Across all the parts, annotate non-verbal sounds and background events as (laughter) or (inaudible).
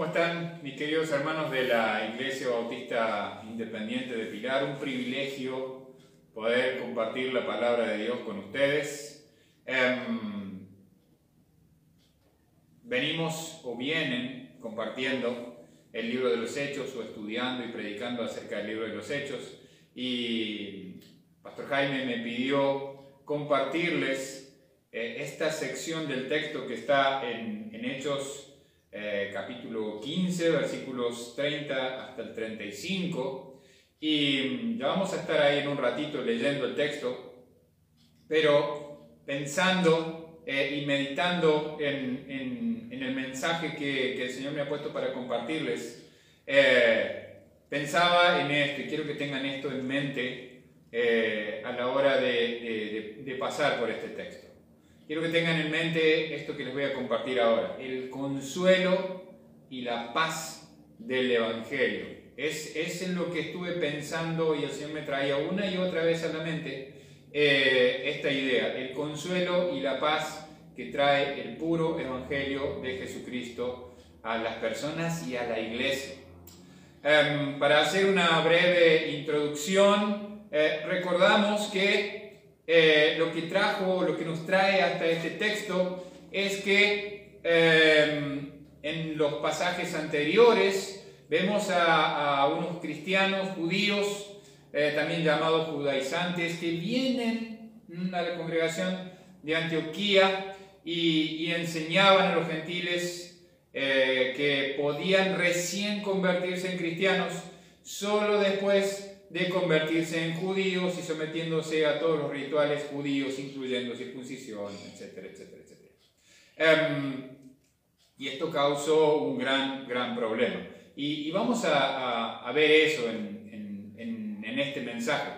¿Cómo están mis queridos hermanos de la Iglesia Bautista Independiente de Pilar? Un privilegio poder compartir la palabra de Dios con ustedes. Em, venimos o vienen compartiendo el libro de los Hechos o estudiando y predicando acerca del libro de los Hechos y Pastor Jaime me pidió compartirles eh, esta sección del texto que está en, en Hechos eh, capítulo 15, versículos 30 hasta el 35. Y ya vamos a estar ahí en un ratito leyendo el texto, pero pensando eh, y meditando en, el mensaje que, el Señor me ha puesto para compartirles, eh, pensaba en esto y quiero que tengan esto en mente a la hora de pasar por este texto. Quiero que tengan en mente esto que les voy a compartir ahora, el consuelo y la paz del Evangelio. Es, es en lo que estuve pensando y el Señor me traía una y otra vez a la mente eh, esta idea, el consuelo y la paz que trae el puro Evangelio de Jesucristo a las personas y a la iglesia. Em, para hacer una breve introducción, eh, recordamos que eh, lo que trajo, lo que nos trae hasta este texto es que eh, en los pasajes anteriores vemos a, unos cristianos judíos, eh, también llamados judaizantes, que vienen a la congregación de Antioquía y, y enseñaban a los gentiles que podían recién convertirse en cristianos solo después de convertirse en judíos y sometiéndose a todos los rituales judíos, incluyendo circuncisión, etcétera, etcétera, etcétera. Em, y esto causó un gran, gran problema. Y, vamos a, ver eso en, este mensaje.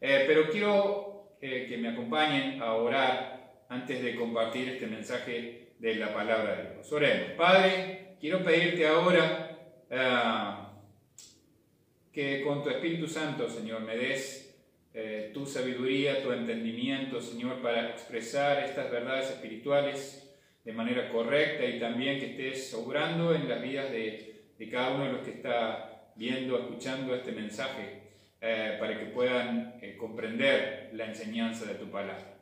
Eh, pero quiero eh, que me acompañen a orar antes de compartir este mensaje de la palabra de Dios. Oremos. Padre, quiero pedirte ahora... Uh, que con tu Espíritu Santo, Señor, me des eh, tu sabiduría, tu entendimiento, Señor, para expresar estas verdades espirituales de manera correcta y también que estés obrando en las vidas de, de cada uno de los que está viendo, escuchando este mensaje, eh, para que puedan eh, comprender la enseñanza de tu palabra.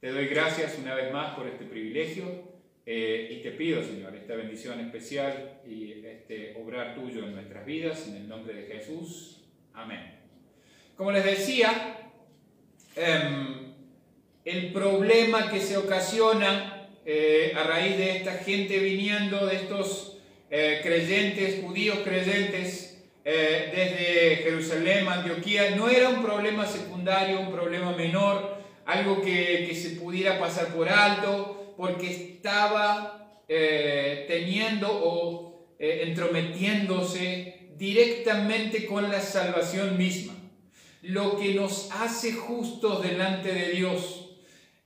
Te doy gracias una vez más por este privilegio y te pido, Señor, esta bendición especial y este obrar tuyo en nuestras vidas, en el nombre de Jesús. Amén. Como les decía, em, el problema que se ocasiona eh, a raíz de esta gente viniendo, de estos eh, creyentes, judíos creyentes, desde Jerusalén, Antioquía, no era un problema secundario, un problema menor, algo que, que se pudiera pasar por alto, porque estaba eh, teniendo o eh, entrometiéndose directamente con la salvación misma, lo que nos hace justos delante de Dios.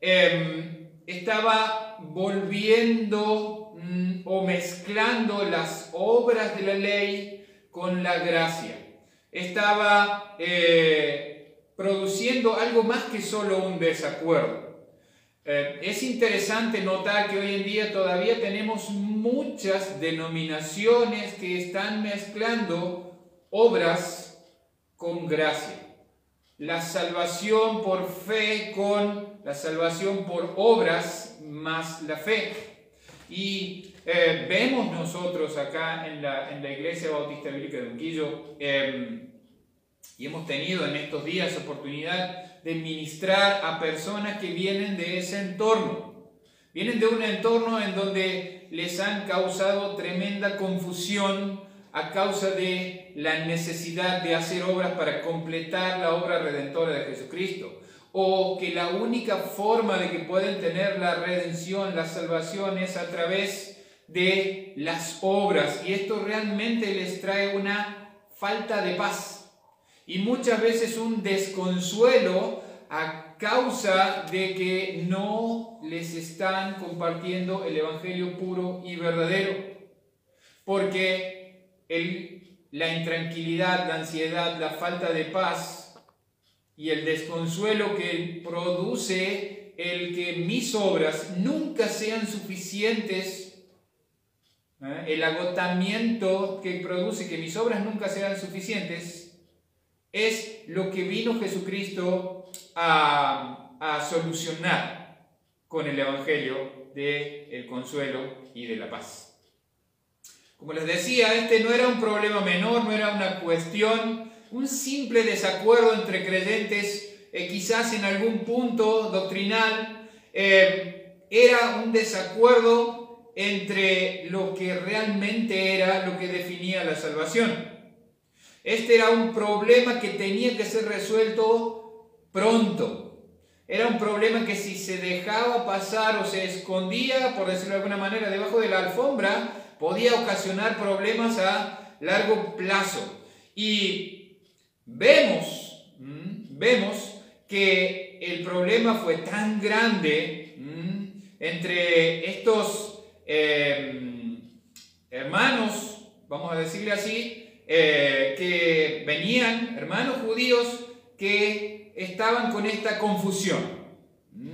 Em, estaba volviendo mm, o mezclando las obras de la ley con la gracia. Estaba eh, produciendo algo más que solo un desacuerdo. Eh, es interesante notar que hoy en día todavía tenemos muchas denominaciones que están mezclando obras con gracia. La salvación por fe con la salvación por obras más la fe. Y eh, vemos nosotros acá en la, en la Iglesia Bautista Bíblica de Unquillo, em, y hemos tenido en estos días oportunidad de ministrar a personas que vienen de ese entorno. Vienen de un entorno en donde les han causado tremenda confusión a causa de la necesidad de hacer obras para completar la obra redentora de Jesucristo. O que la única forma de que pueden tener la redención, la salvación es a través de las obras. Y esto realmente les trae una falta de paz y muchas veces un desconsuelo a causa de que no les están compartiendo el Evangelio puro y verdadero. Porque el, la intranquilidad, la ansiedad, la falta de paz y el desconsuelo que produce el que mis obras nunca sean suficientes ¿eh? el agotamiento que produce que mis obras nunca sean suficientes, es lo que vino Jesucristo a, a solucionar con el Evangelio del el consuelo y de la paz. Como les decía, este no era un problema menor, no era una cuestión, un simple desacuerdo entre creyentes, eh, quizás en algún punto doctrinal, eh, era un desacuerdo entre lo que realmente era lo que definía la salvación. Este era un problema que tenía que ser resuelto pronto. Era un problema que si se dejaba pasar o se escondía, por decirlo de alguna manera, debajo de la alfombra, podía ocasionar problemas a largo plazo. Y vemos, vemos que el problema fue tan grande entre estos em, hermanos, vamos a decirle así, eh, que venían, hermanos judíos, que estaban con esta confusión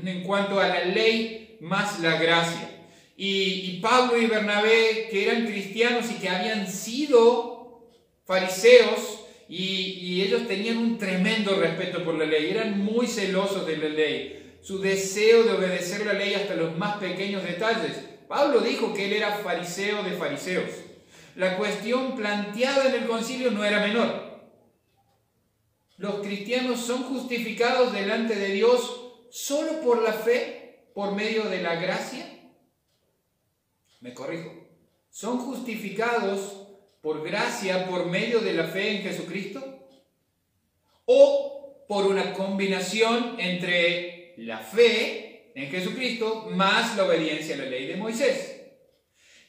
en cuanto a la ley más la gracia. Y, Pablo y Bernabé, que eran cristianos y que habían sido fariseos, y, ellos tenían un tremendo respeto por la ley, eran muy celosos de la ley, su deseo de obedecer la ley hasta los más pequeños detalles. Pablo dijo que él era fariseo de fariseos. La cuestión planteada en el concilio no era menor. Los cristianos son justificados delante de Dios solo por la fe, por medio de la gracia me corrijo, son justificados por gracia por medio de la fe en Jesucristo o por una combinación entre la fe en Jesucristo más la obediencia a la ley de Moisés.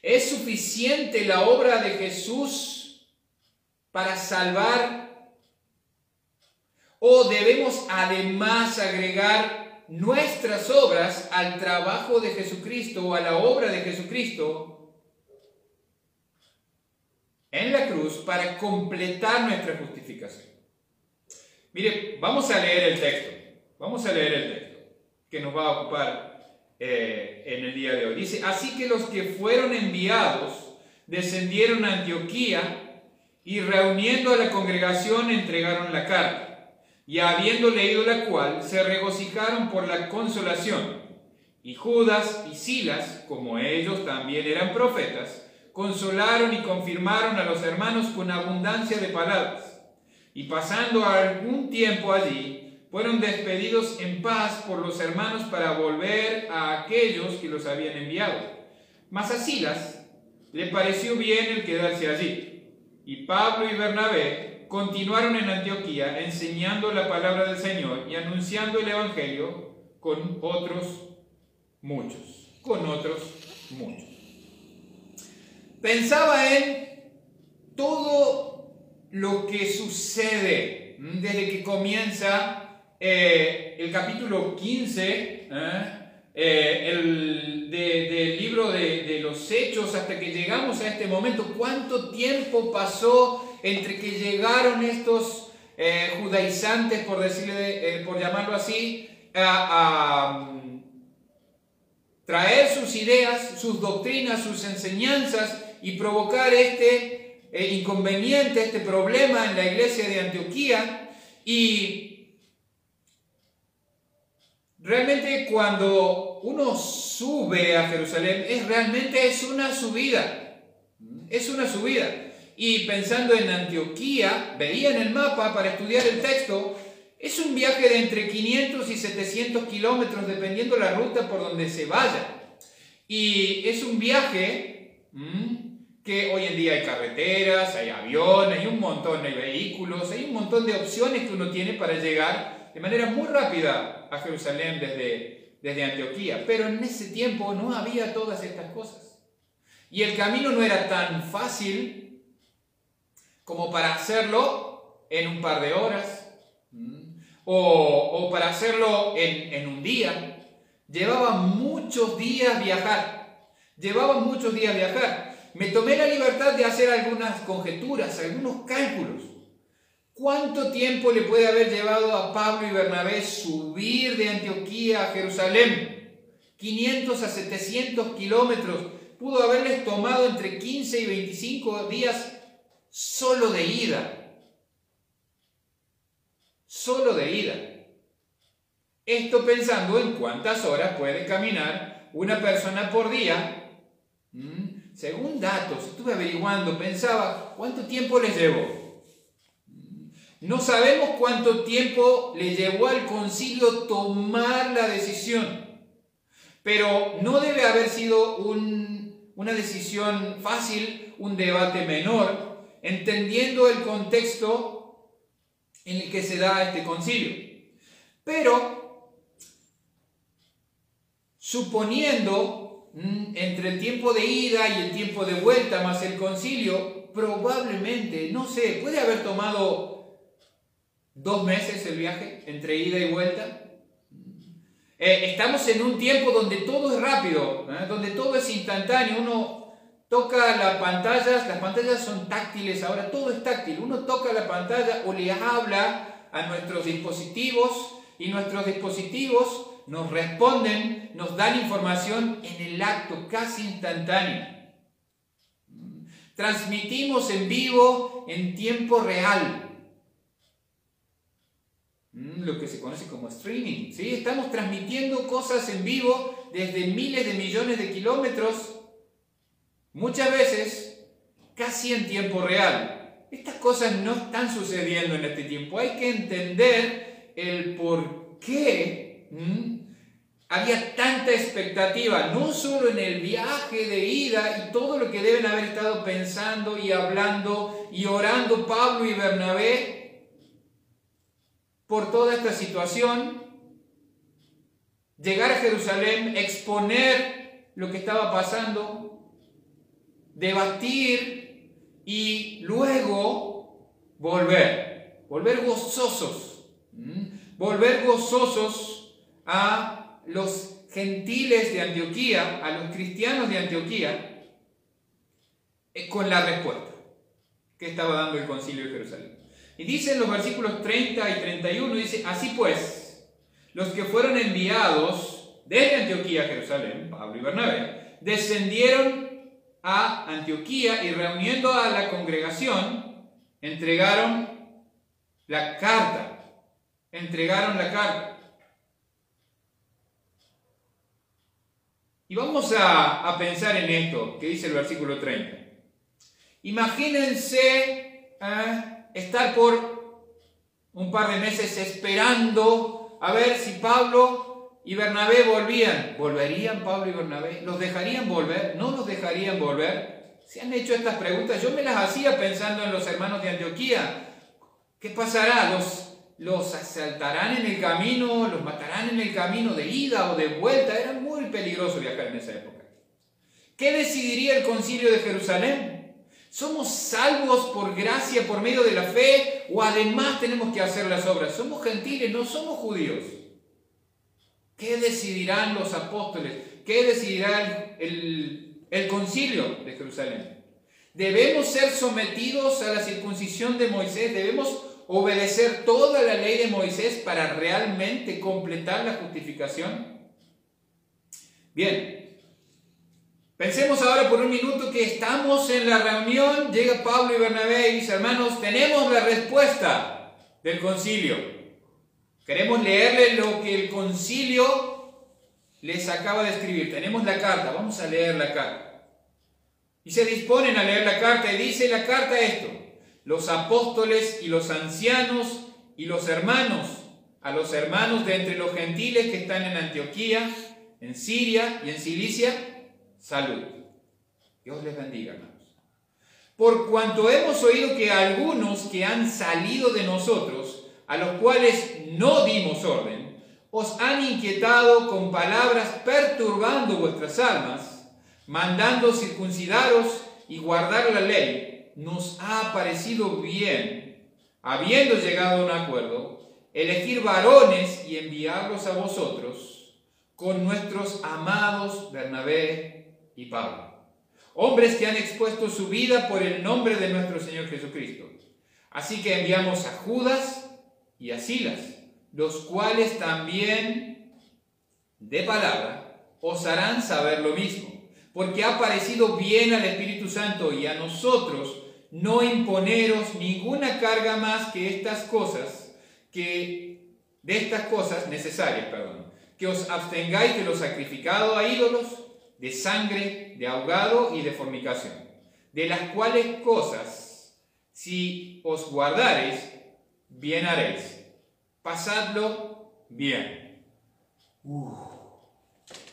¿Es suficiente la obra de Jesús para salvar? ¿O debemos además agregar nuestras obras al trabajo de Jesucristo o a la obra de Jesucristo en la cruz para completar nuestra justificación. Mire, vamos a leer el texto. Vamos a leer el texto que nos va a ocupar eh, en el día de hoy. Dice, así que los que fueron enviados descendieron a Antioquía y reuniendo a la congregación entregaron la carta y habiendo leído la cual, se regocijaron por la consolación. Y Judas y Silas, como ellos también eran profetas, consolaron y confirmaron a los hermanos con abundancia de palabras. Y pasando algún tiempo allí, fueron despedidos en paz por los hermanos para volver a aquellos que los habían enviado. Mas a Silas le pareció bien el quedarse allí. Y Pablo y Bernabé continuaron en Antioquía enseñando la palabra del Señor y anunciando el Evangelio con otros muchos, con otros muchos. Pensaba en todo lo que sucede desde que comienza eh, el capítulo 15 ¿eh? Eh, el, del libro de, los hechos hasta que llegamos a este momento. ¿Cuánto tiempo pasó entre que llegaron estos judaizantes, por, decirle, por llamarlo así, a, mm, traer sus ideas, sus doctrinas, sus enseñanzas y provocar este inconveniente, este problema en la iglesia de Antioquía. Y realmente cuando uno sube a Jerusalén, es realmente es una subida, es una subida. Y pensando en Antioquía, veía en el mapa para estudiar el texto, es un viaje de entre 500 y 700 kilómetros dependiendo la ruta por donde se vaya. Y es un viaje que hoy en día hay carreteras, hay aviones, hay un montón, hay vehículos, hay un montón de opciones que uno tiene para llegar de manera muy rápida a Jerusalén desde, desde Antioquía. Pero en ese tiempo no había todas estas cosas. Y el camino no era tan fácil como para hacerlo en un par de horas o, para hacerlo en, en, un día. Llevaba muchos días viajar, llevaba muchos días viajar. Me tomé la libertad de hacer algunas conjeturas, algunos cálculos. ¿Cuánto tiempo le puede haber llevado a Pablo y Bernabé subir de Antioquía a Jerusalén? 500 a 700 kilómetros pudo haberles tomado entre 15 y 25 días solo de ida. Solo de ida. Esto pensando en cuántas horas puede caminar una persona por día. Mm, según datos, estuve averiguando, pensaba, ¿cuánto tiempo les llevó? No sabemos cuánto tiempo le llevó al concilio tomar la decisión, pero no debe haber sido una decisión fácil, un debate menor, entendiendo el contexto en el que se da este concilio. Pero, suponiendo mm, entre el tiempo de ida y el tiempo de vuelta más el concilio, probablemente, no sé, puede haber tomado dos meses el viaje entre ida y vuelta. Eh, estamos en un tiempo donde todo es rápido, ¿eh? donde todo es instantáneo. Uno toca las pantallas, las pantallas son táctiles, ahora todo es táctil, uno toca la pantalla o le habla a nuestros dispositivos y nuestros dispositivos nos responden, nos dan información en el acto casi instantáneo. Transmitimos en vivo en tiempo real. Mm, lo que se conoce como streaming. ¿sí? Estamos transmitiendo cosas en vivo desde miles de millones de kilómetros Muchas veces, casi en tiempo real. Estas cosas no están sucediendo en este tiempo. Hay que entender el por qué había tanta expectativa, no solo en el viaje de ida y todo lo que deben haber estado pensando y hablando y orando Pablo y Bernabé por toda esta situación, llegar a Jerusalén, exponer lo que estaba pasando, debatir y luego volver, volver gozosos, volver gozosos a los gentiles de Antioquía, a los cristianos de Antioquía, eh, con la respuesta que estaba dando el concilio de Jerusalén. Y dice en los versículos 30 y 31, dice, así pues, los que fueron enviados desde Antioquía a Jerusalén, Pablo y Bernabé, descendieron a Antioquía y reuniendo a la congregación, entregaron la carta. Entregaron la carta. Y vamos a, pensar en esto que dice el versículo 30. Imagínense estar por un par de meses esperando a ver si Pablo y Bernabé volvían. ¿Volverían Pablo y Bernabé? ¿Los dejarían volver? ¿No los dejarían volver? Se han hecho estas preguntas. Yo me las hacía pensando en los hermanos de Antioquía. ¿Qué pasará? ¿Los, los asaltarán en el camino? ¿Los matarán en el camino de ida o de vuelta? Era muy peligroso viajar en esa época. ¿Qué decidiría el concilio de Jerusalén? ¿Somos salvos por gracia, por medio de la fe? ¿O además tenemos que hacer las obras? Somos gentiles, no somos judíos. ¿Qué decidirán los apóstoles? ¿Qué decidirá el, el concilio de Jerusalén? ¿Debemos ser sometidos a la circuncisión de Moisés? ¿Debemos obedecer toda la ley de Moisés para realmente completar la justificación? Bien, pensemos ahora por un minuto que estamos en la reunión, llega Pablo y Bernabé y dice, hermanos, tenemos la respuesta del concilio. Queremos leerle lo que el concilio les acaba de escribir. Tenemos la carta, vamos a leer la carta. Y se disponen a leer la carta y dice la carta esto. Los apóstoles y los ancianos y los hermanos, a los hermanos de entre los gentiles que están en Antioquía, en Siria y en Cilicia, salud. Dios les bendiga, hermanos. Por cuanto hemos oído que algunos que han salido de nosotros, a los cuales no dimos orden, os han inquietado con palabras perturbando vuestras almas, mandando circuncidaros y guardar la ley, nos ha parecido bien, habiendo llegado a un acuerdo, elegir varones y enviarlos a vosotros con nuestros amados Bernabé y Pablo, hombres que han expuesto su vida por el nombre de nuestro Señor Jesucristo. Así que enviamos a Judas, y a Silas, los cuales también de palabra os harán saber lo mismo, porque ha parecido bien al Espíritu Santo y a nosotros no imponeros ninguna carga más que estas cosas, que de estas cosas necesarias, perdón, que os abstengáis de lo sacrificado a ídolos, de sangre, de ahogado y de fornicación, de las cuales cosas, si os guardareis, bien haréis. Pasadlo bien.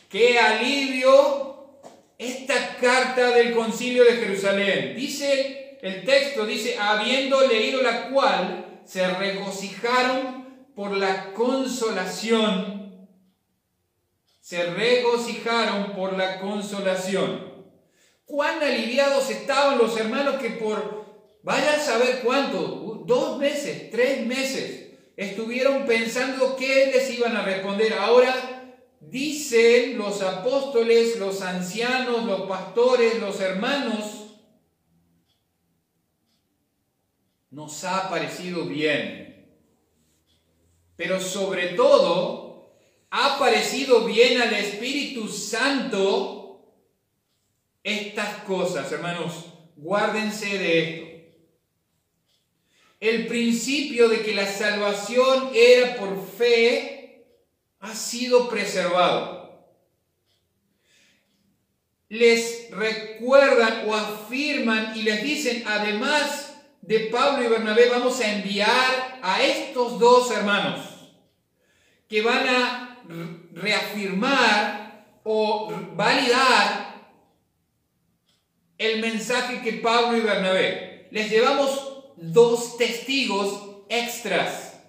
¡Qué alivio esta carta del concilio de Jerusalén! Dice el texto, dice, habiendo leído la cual, se regocijaron por la consolación. Se regocijaron por la consolación. Cuán aliviados estaban los hermanos que por, vaya a saber cuánto, dos meses, tres meses, estuvieron pensando qué les iban a responder. Ahora dicen los apóstoles, los ancianos, los pastores, los hermanos, nos ha parecido bien. Pero sobre todo, ha parecido bien al Espíritu Santo estas cosas, hermanos. Guárdense de esto. El principio de que la salvación era por fe ha sido preservado. Les recuerdan o afirman y les dicen, además de Pablo y Bernabé, vamos a enviar a estos dos hermanos que van a reafirmar o validar el mensaje que Pablo y Bernabé. Les llevamos dos testigos extras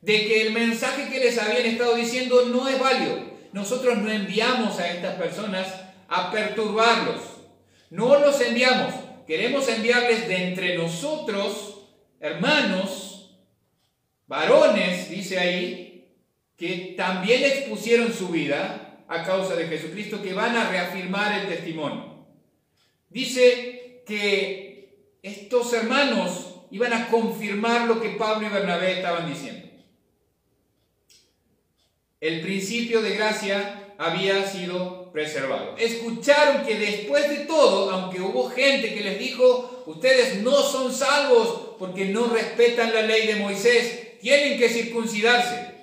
de que el mensaje que les habían estado diciendo no es válido. Nosotros no enviamos a estas personas a perturbarlos. No los enviamos. Queremos enviarles de entre nosotros, hermanos, varones, dice ahí, que también expusieron su vida a causa de Jesucristo, que van a reafirmar el testimonio. Dice que estos hermanos iban a confirmar lo que Pablo y Bernabé estaban diciendo el principio de gracia había sido preservado. Escucharon que después de todo, aunque hubo gente que les dijo, ustedes no son salvos porque no respetan la ley de Moisés, tienen que circuncidarse.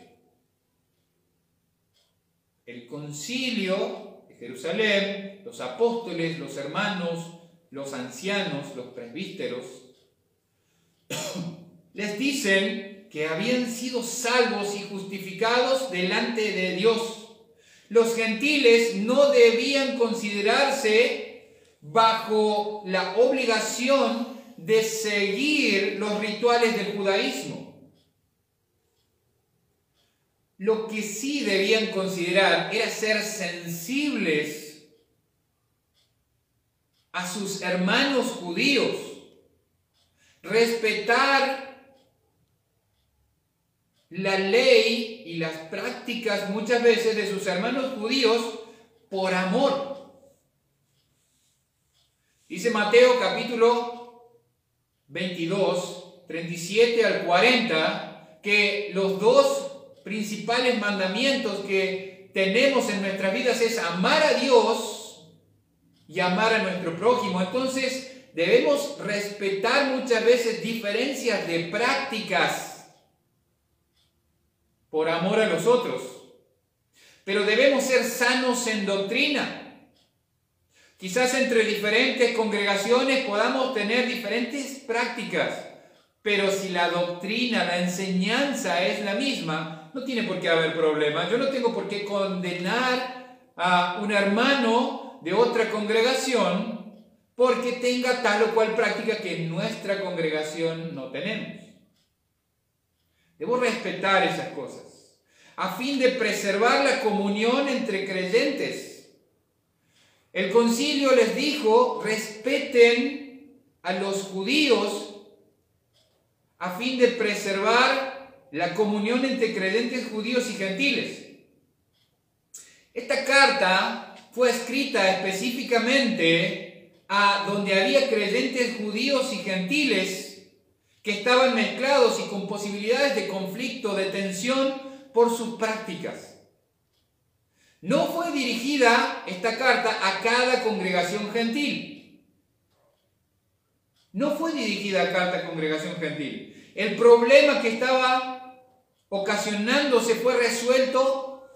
El concilio de Jerusalén, los apóstoles, los hermanos, los ancianos, los presbíteros, (coughs) les dicen que habían sido salvos y justificados delante de Dios. Los gentiles no debían considerarse bajo la obligación de seguir los rituales del judaísmo. Lo que sí debían considerar era ser sensibles a sus hermanos judíos, respetar la ley y las prácticas muchas veces de sus hermanos judíos por amor. Dice Mateo capítulo 22, 37 al 40, que los dos principales mandamientos que tenemos en nuestras vidas es amar a Dios y amar a nuestro prójimo. Entonces debemos respetar muchas veces diferencias de prácticas por amor a los otros. Pero debemos ser sanos en doctrina. Quizás entre diferentes congregaciones podamos tener diferentes prácticas, pero si la doctrina, la enseñanza es la misma, no tiene por qué haber problema. Yo no tengo por qué condenar a un hermano de otra congregación porque tenga tal o cual práctica que en nuestra congregación no tenemos. Debo respetar esas cosas a fin de preservar la comunión entre creyentes. El concilio les dijo, respeten a los judíos a fin de preservar la comunión entre creyentes judíos y gentiles. Esta carta fue escrita específicamente a donde había creyentes judíos y gentiles que estaban mezclados y con posibilidades de conflicto, de tensión por sus prácticas. No fue dirigida esta carta a cada congregación gentil. No fue dirigida a cada congregación gentil. El problema que estaba ocasionándose fue resuelto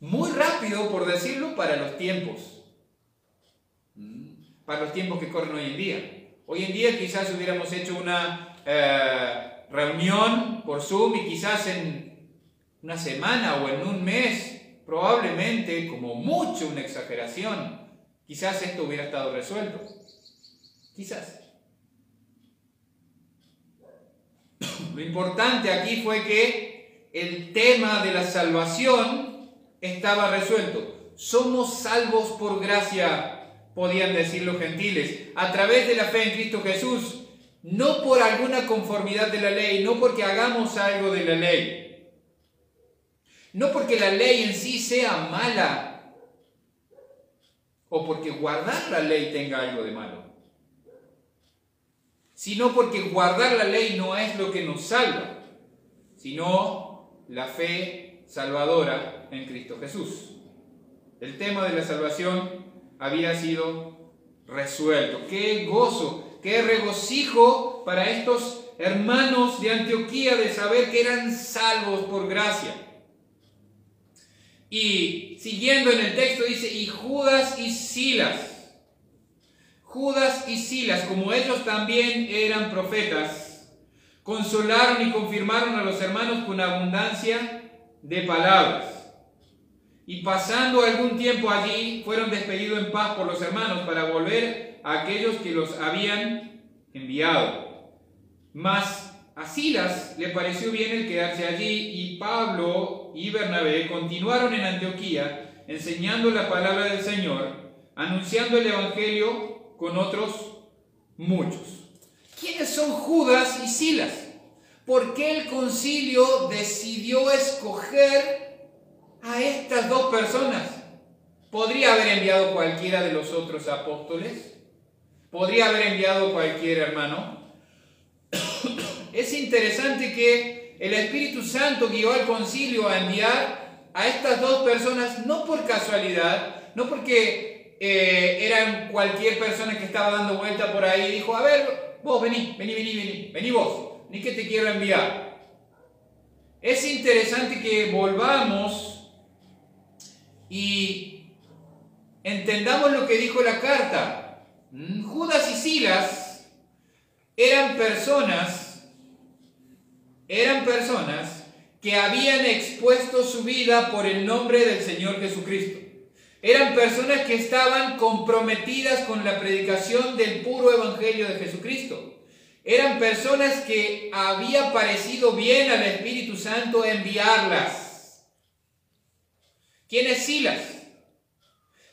muy rápido, por decirlo, para los tiempos. Para los tiempos que corren hoy en día. Hoy en día quizás hubiéramos hecho una eh, reunión por Zoom y quizás en una semana o en un mes probablemente, como mucho una exageración, quizás esto hubiera estado resuelto. Quizás. Lo importante aquí fue que el tema de la salvación estaba resuelto. Somos salvos por gracia, podían decir los gentiles, a través de la fe en Cristo Jesús, no por alguna conformidad de la ley, no porque hagamos algo de la ley. No porque la ley en sí sea mala o porque guardar la ley tenga algo de malo, sino porque guardar la ley no es lo que nos salva, sino la fe salvadora en Cristo Jesús. El tema de la salvación había sido resuelto. Qué gozo, qué regocijo para estos hermanos de Antioquía de saber que eran salvos por gracia. Y siguiendo en el texto dice, y Judas y Silas. Judas y Silas, como ellos también eran profetas, consolaron y confirmaron a los hermanos con abundancia de palabras. Y pasando algún tiempo allí, fueron despedidos en paz por los hermanos para volver a aquellos que los habían enviado. Mas a Silas le pareció bien el quedarse allí y Pablo y Bernabé continuaron en Antioquía enseñando la palabra del Señor, anunciando el Evangelio con otros muchos. ¿Quiénes son Judas y Silas? ¿Por qué el concilio decidió escoger a estas dos personas? ¿Podría haber enviado cualquiera de los otros apóstoles? ¿Podría haber enviado cualquier hermano? (coughs) es interesante que el Espíritu Santo guió al concilio a enviar a estas dos personas no por casualidad, no porque eh, eran cualquier persona que estaba dando vuelta por ahí dijo, a ver, vos vení, vení, vení, vení, vení vos, ni que te quiero enviar. Es interesante que volvamos y entendamos lo que dijo la carta. Mm, Judas y Silas eran personas eran personas que habían expuesto su vida por el nombre del Señor Jesucristo. Eran personas que estaban comprometidas con la predicación del puro Evangelio de Jesucristo. Eran personas que había parecido bien al Espíritu Santo enviarlas. ¿Quién es Silas?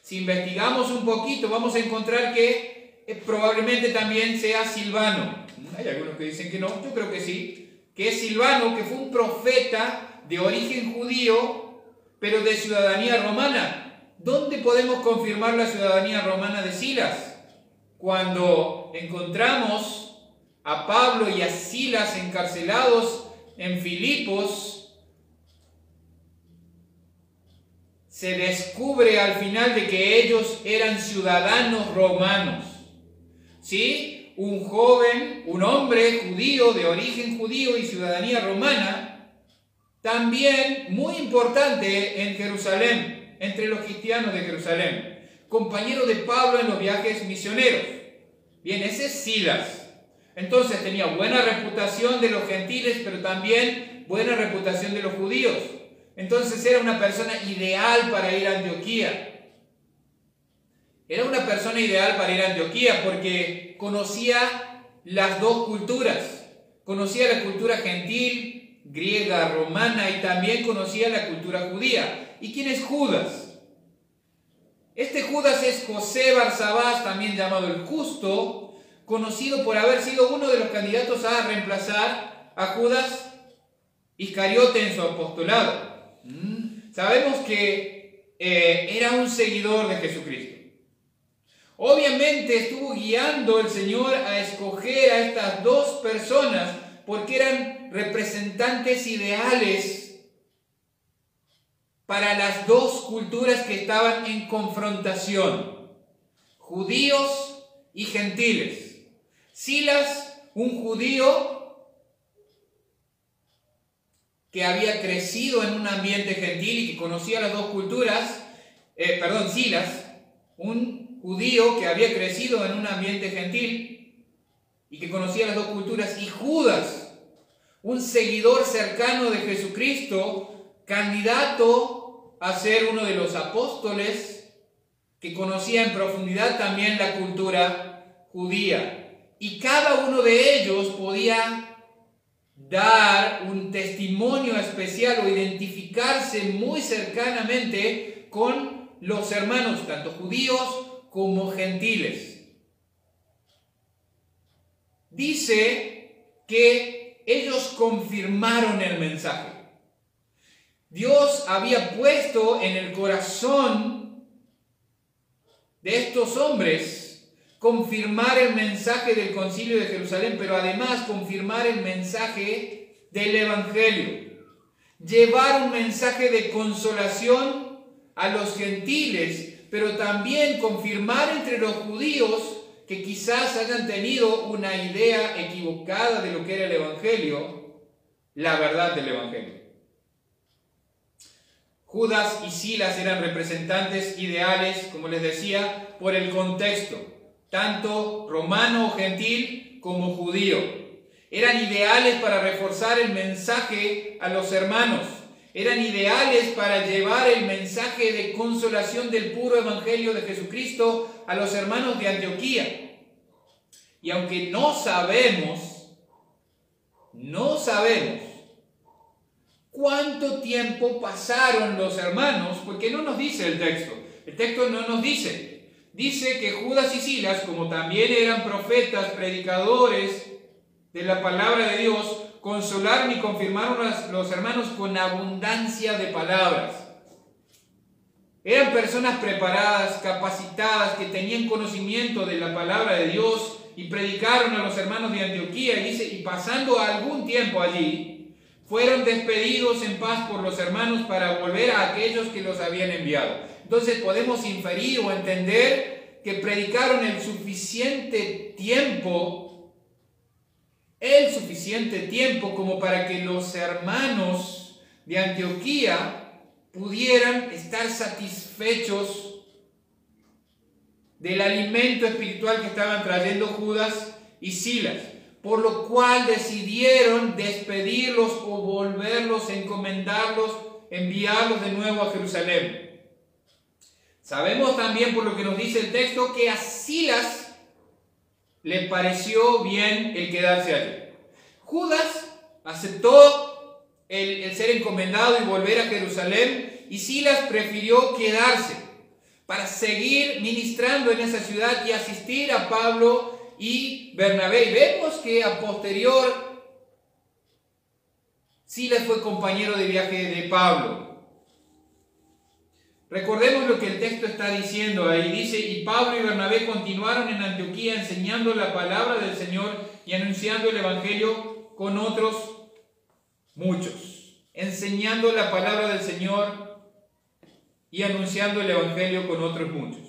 Si investigamos un poquito, vamos a encontrar que eh, probablemente también sea Silvano. Hay algunos que dicen que no, yo creo que sí que es Silvano, que fue un profeta de origen judío, pero de ciudadanía romana. ¿Dónde podemos confirmar la ciudadanía romana de Silas? Cuando encontramos a Pablo y a Silas encarcelados en Filipos, se descubre al final de que ellos eran ciudadanos romanos. ¿Sí? un joven, un hombre judío de origen judío y ciudadanía romana, también muy importante en Jerusalén, entre los cristianos de Jerusalén, compañero de Pablo en los viajes misioneros. Bien, ese es Silas. Entonces tenía buena reputación de los gentiles, pero también buena reputación de los judíos. Entonces era una persona ideal para ir a Antioquía. Era una persona ideal para ir a Antioquía porque conocía las dos culturas. Conocía la cultura gentil, griega, romana y también conocía la cultura judía. ¿Y quién es Judas? Este Judas es José Barsabás, también llamado el Justo, conocido por haber sido uno de los candidatos a reemplazar a Judas Iscariote en su apostolado. Mm. Sabemos que eh, era un seguidor de Jesucristo. Obviamente estuvo guiando el Señor a escoger a estas dos personas porque eran representantes ideales para las dos culturas que estaban en confrontación, judíos y gentiles. Silas, un judío que había crecido en un ambiente gentil y que conocía las dos culturas, eh, perdón, Silas, un judío que había crecido en un ambiente gentil y que conocía las dos culturas, y Judas, un seguidor cercano de Jesucristo, candidato a ser uno de los apóstoles que conocía en profundidad también la cultura judía. Y cada uno de ellos podía dar un testimonio especial o identificarse muy cercanamente con los hermanos, tanto judíos como gentiles. Dice que ellos confirmaron el mensaje. Dios había puesto en el corazón de estos hombres confirmar el mensaje del concilio de Jerusalén, pero además confirmar el mensaje del Evangelio. Llevar un mensaje de consolación a los gentiles, pero también confirmar entre los judíos que quizás hayan tenido una idea equivocada de lo que era el Evangelio, la verdad del Evangelio. Judas y Silas eran representantes ideales, como les decía, por el contexto tanto romano o gentil como judío. Eran ideales para reforzar el mensaje a los hermanos. Eran ideales para llevar el mensaje de consolación del puro evangelio de Jesucristo a los hermanos de Antioquía. Y aunque no sabemos, no sabemos cuánto tiempo pasaron los hermanos, porque no nos dice el texto. El texto no nos dice dice que Judas y Silas, como también eran profetas, predicadores de la palabra de Dios, consolaron y confirmaron a los hermanos con abundancia de palabras. Eran personas preparadas, capacitadas, que tenían conocimiento de la palabra de Dios y predicaron a los hermanos de Antioquía. Y dice, y pasando algún tiempo allí, fueron despedidos en paz por los hermanos para volver a aquellos que los habían enviado. Entonces podemos inferir o entender que predicaron el suficiente tiempo, el suficiente tiempo como para que los hermanos de Antioquía pudieran estar satisfechos del alimento espiritual que estaban trayendo Judas y Silas, por lo cual decidieron despedirlos o volverlos, encomendarlos, enviarlos de nuevo a Jerusalén. Sabemos también por lo que nos dice el texto que a Silas le pareció bien el quedarse allí. Judas aceptó el, ser encomendado y volver a Jerusalén y Silas prefirió quedarse para seguir ministrando en esa ciudad y asistir a Pablo y Bernabé. Y vemos que a posterior Silas fue compañero de viaje de Pablo. Recordemos lo que el texto está diciendo ahí. Dice, y Pablo y Bernabé continuaron en Antioquía enseñando la palabra del Señor y anunciando el Evangelio con otros muchos. Enseñando la palabra del Señor y anunciando el Evangelio con otros muchos.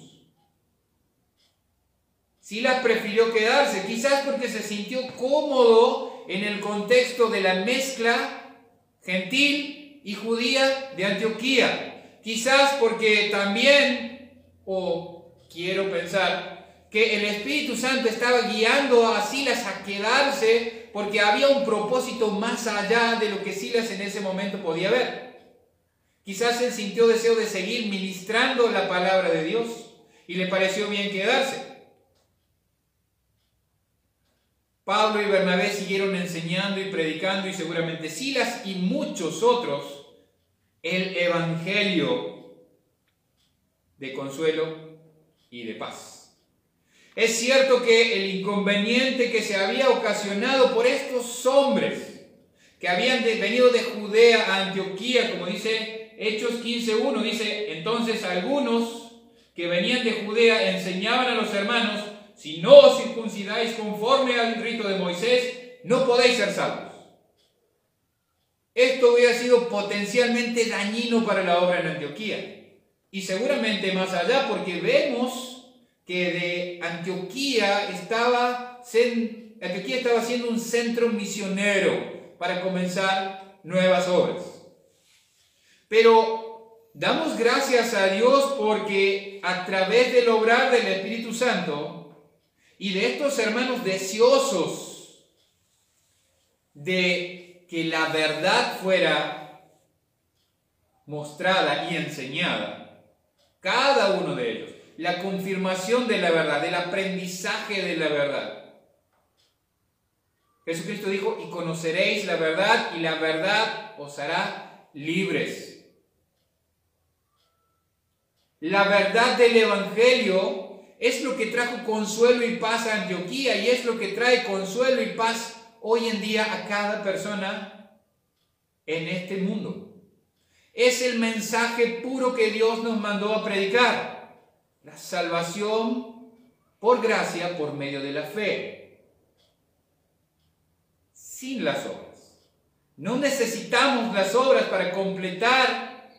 Silas prefirió quedarse, quizás porque se sintió cómodo en el contexto de la mezcla gentil y judía de Antioquía. Quizás porque también, o quiero pensar, que el Espíritu Santo estaba guiando a Silas a quedarse porque había un propósito más allá de lo que Silas en ese momento podía ver. Quizás él sintió deseo de seguir ministrando la palabra de Dios y le pareció bien quedarse. Pablo y Bernabé siguieron enseñando y predicando y seguramente Silas y muchos otros el Evangelio de consuelo y de paz. Es cierto que el inconveniente que se había ocasionado por estos hombres que habían venido de Judea a Antioquía, como dice Hechos 15.1, dice, entonces algunos que venían de Judea enseñaban a los hermanos, si no os circuncidáis conforme al rito de Moisés, no podéis ser salvos. esto hubiera sido potencialmente dañino para la obra en Antioquía. Y seguramente más allá, porque vemos que de Antioquía estaba, Antioquía estaba siendo un centro misionero para comenzar nuevas obras. Pero damos gracias a Dios porque a través del obrar del Espíritu Santo y de estos hermanos deseosos de que la verdad fuera mostrada y enseñada. Cada uno de ellos. La confirmación de la verdad, el aprendizaje de la verdad. Jesucristo dijo, y conoceréis la verdad y la verdad os hará libres. La verdad del Evangelio es lo que trajo consuelo y paz a Antioquía y es lo que trae consuelo y paz hoy en día a cada persona en este mundo. Es el mensaje puro que Dios nos mandó a predicar. La salvación por gracia por medio de la fe. Sin las obras. No necesitamos las obras para completar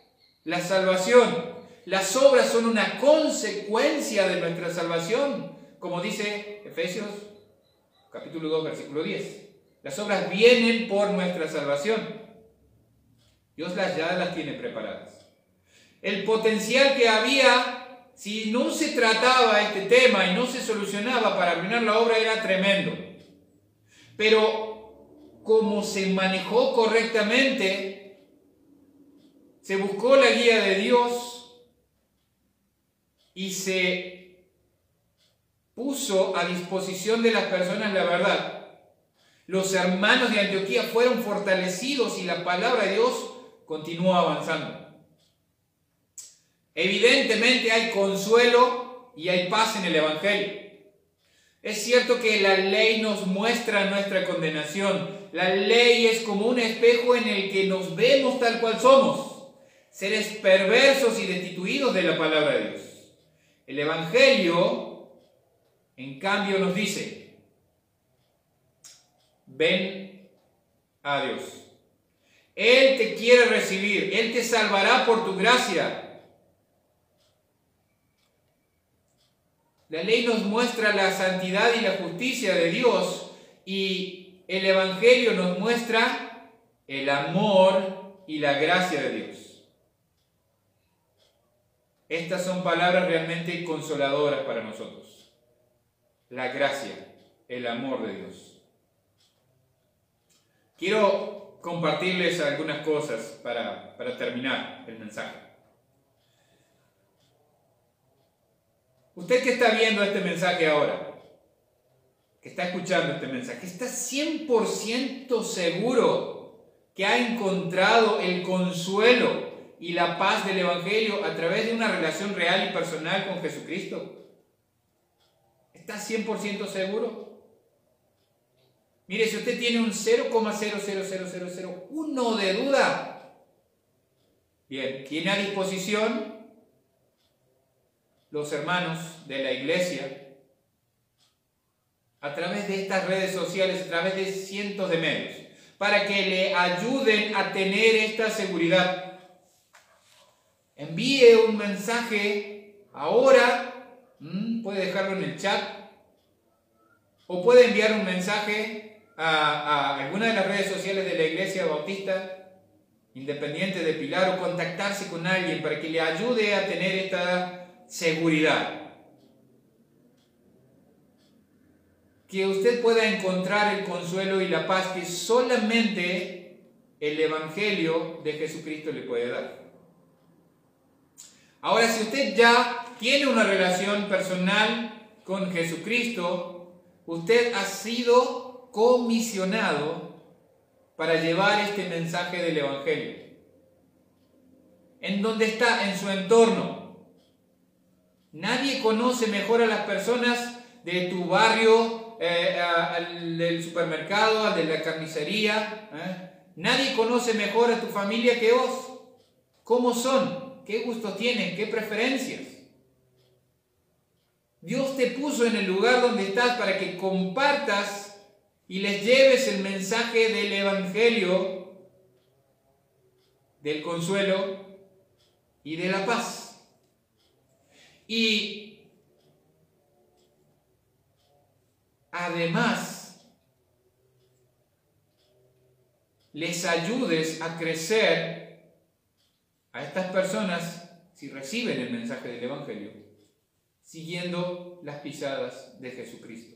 la salvación. Las obras son una consecuencia de nuestra salvación, como dice Efesios capítulo 2, versículo 10. Las obras vienen por nuestra salvación. Dios las ya las tiene preparadas. El potencial que había, si no se trataba este tema y no se solucionaba para arruinar la obra, era tremendo. Pero como se manejó correctamente, se buscó la guía de Dios y se puso a disposición de las personas la verdad los hermanos de Antioquía fueron fortalecidos y la palabra de Dios continuó avanzando. Evidentemente hay consuelo y hay paz en el Evangelio. Es cierto que la ley nos muestra nuestra condenación. La ley es como un espejo en el que nos vemos tal cual somos, seres perversos y destituidos de la palabra de Dios. El Evangelio, en cambio, nos dice, ven a Dios. Él te quiere recibir, Él te salvará por tu gracia. La ley nos muestra la santidad y la justicia de Dios y el Evangelio nos muestra el amor y la gracia de Dios. Estas son palabras realmente consoladoras para nosotros. La gracia, el amor de Dios. Quiero compartirles algunas cosas para, terminar el mensaje. Usted que está viendo este mensaje ahora, que está escuchando este mensaje, ¿está 100% seguro que ha encontrado el consuelo y la paz del Evangelio a través de una relación real y personal con Jesucristo? ¿Está 100% seguro? Mire, si usted tiene un 0,00001 de duda, bien, tiene a disposición los hermanos de la iglesia a través de estas redes sociales, a través de cientos de medios, para que le ayuden a tener esta seguridad. Envíe un mensaje ahora, puede dejarlo en el chat, o puede enviar un mensaje a, alguna de las redes sociales de la Iglesia Bautista Independiente de Pilar o contactarse con alguien para que le ayude a tener esta seguridad. Que usted pueda encontrar el consuelo y la paz que solamente el Evangelio de Jesucristo le puede dar. Ahora, si usted ya tiene una relación personal con Jesucristo, usted ha sido comisionado para llevar este mensaje del Evangelio. ¿En dónde está? En su entorno. Nadie conoce mejor a las personas de tu barrio, eh, al del supermercado, al de la carnicería. ¿eh? Nadie conoce mejor a tu familia que vos. ¿Cómo son? ¿Qué gustos tienen? ¿Qué preferencias? Dios te puso en el lugar donde estás para que compartas y les lleves el mensaje del Evangelio del consuelo y de la paz. Y además les ayudes a crecer a estas personas si reciben el mensaje del Evangelio, siguiendo las pisadas de Jesucristo.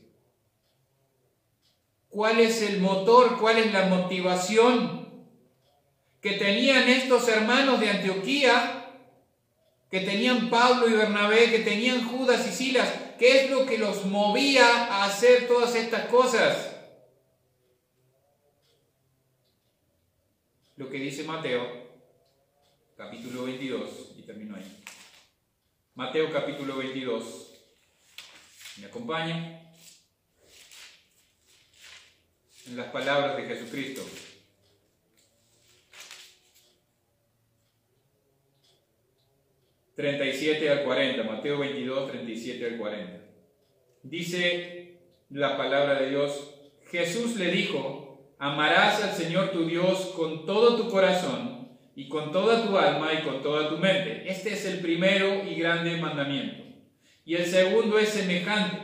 ¿Cuál es el motor? ¿Cuál es la motivación que tenían estos hermanos de Antioquía? Que tenían Pablo y Bernabé, que tenían Judas y Silas. ¿Qué es lo que los movía a hacer todas estas cosas? Lo que dice Mateo, capítulo 22, y termino ahí. Mateo capítulo 22. ¿Me acompaña? en las palabras de Jesucristo. ...37 al 40... Mateo 22, 37 al 40... Dice la palabra de Dios... Jesús le dijo... Amarás al Señor tu Dios con todo tu corazón... Y con toda tu alma y con toda tu mente. Este es el primero y grande mandamiento. Y el segundo es semejante.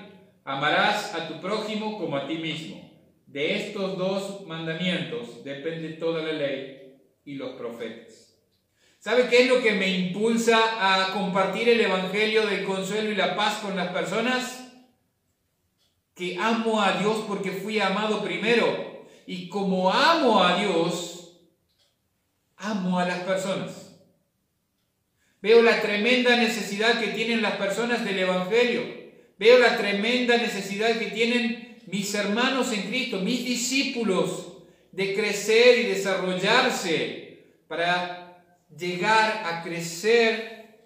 Amarás a tu prójimo como a ti mismo. De estos dos mandamientos depende toda la ley y los profetas. ¿Sabe qué es lo que me impulsa a compartir el Evangelio del consuelo y la paz con las personas? Que amo a Dios porque fui amado primero. Y como amo a Dios, amo a las personas. Veo la tremenda necesidad que tienen las personas del Evangelio. Veo la tremenda necesidad que tienen mis hermanos en Cristo, mis discípulos, de crecer y desarrollarse para llegar a crecer,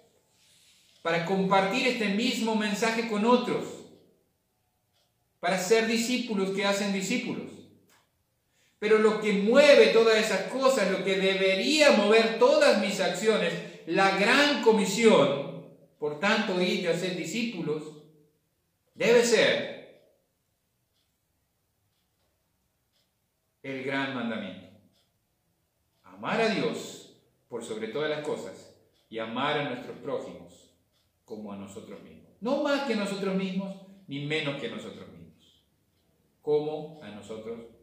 para compartir este mismo mensaje con otros, para ser discípulos que hacen discípulos. Pero lo que mueve todas esas cosas, lo que debería mover todas mis acciones, la gran comisión, por tanto, ir a ser discípulos, debe ser el gran mandamiento. Amar a Dios por sobre todas las cosas y amar a nuestros prójimos como a nosotros mismos. No más que nosotros mismos, ni menos que nosotros mismos. Como a nosotros mismos.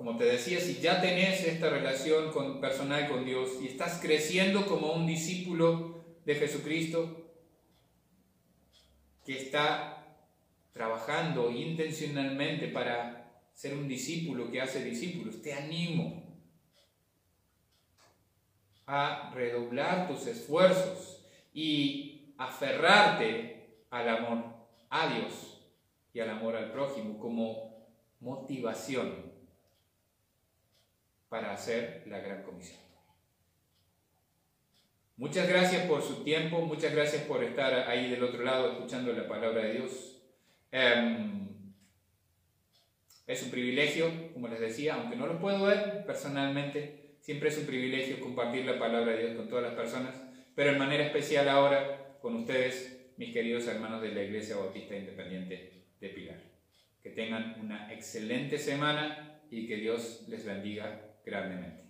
Como te decía, si ya tenés esta relación con, personal con Dios y estás creciendo como un discípulo de Jesucristo, que está trabajando intencionalmente para ser un discípulo que hace discípulos. Te animo a redoblar tus esfuerzos y aferrarte al amor a Dios y al amor al prójimo como motivación para hacer la gran comisión. Muchas gracias por su tiempo, muchas gracias por estar ahí del otro lado escuchando la palabra de Dios. Em, es un privilegio, como les decía, aunque no lo puedo ver personalmente, siempre es un privilegio compartir la palabra de Dios con todas las personas, pero en manera especial ahora con ustedes, mis queridos hermanos de la Iglesia Bautista Independiente de Pilar. Que tengan una excelente semana y que Dios les bendiga grandemente.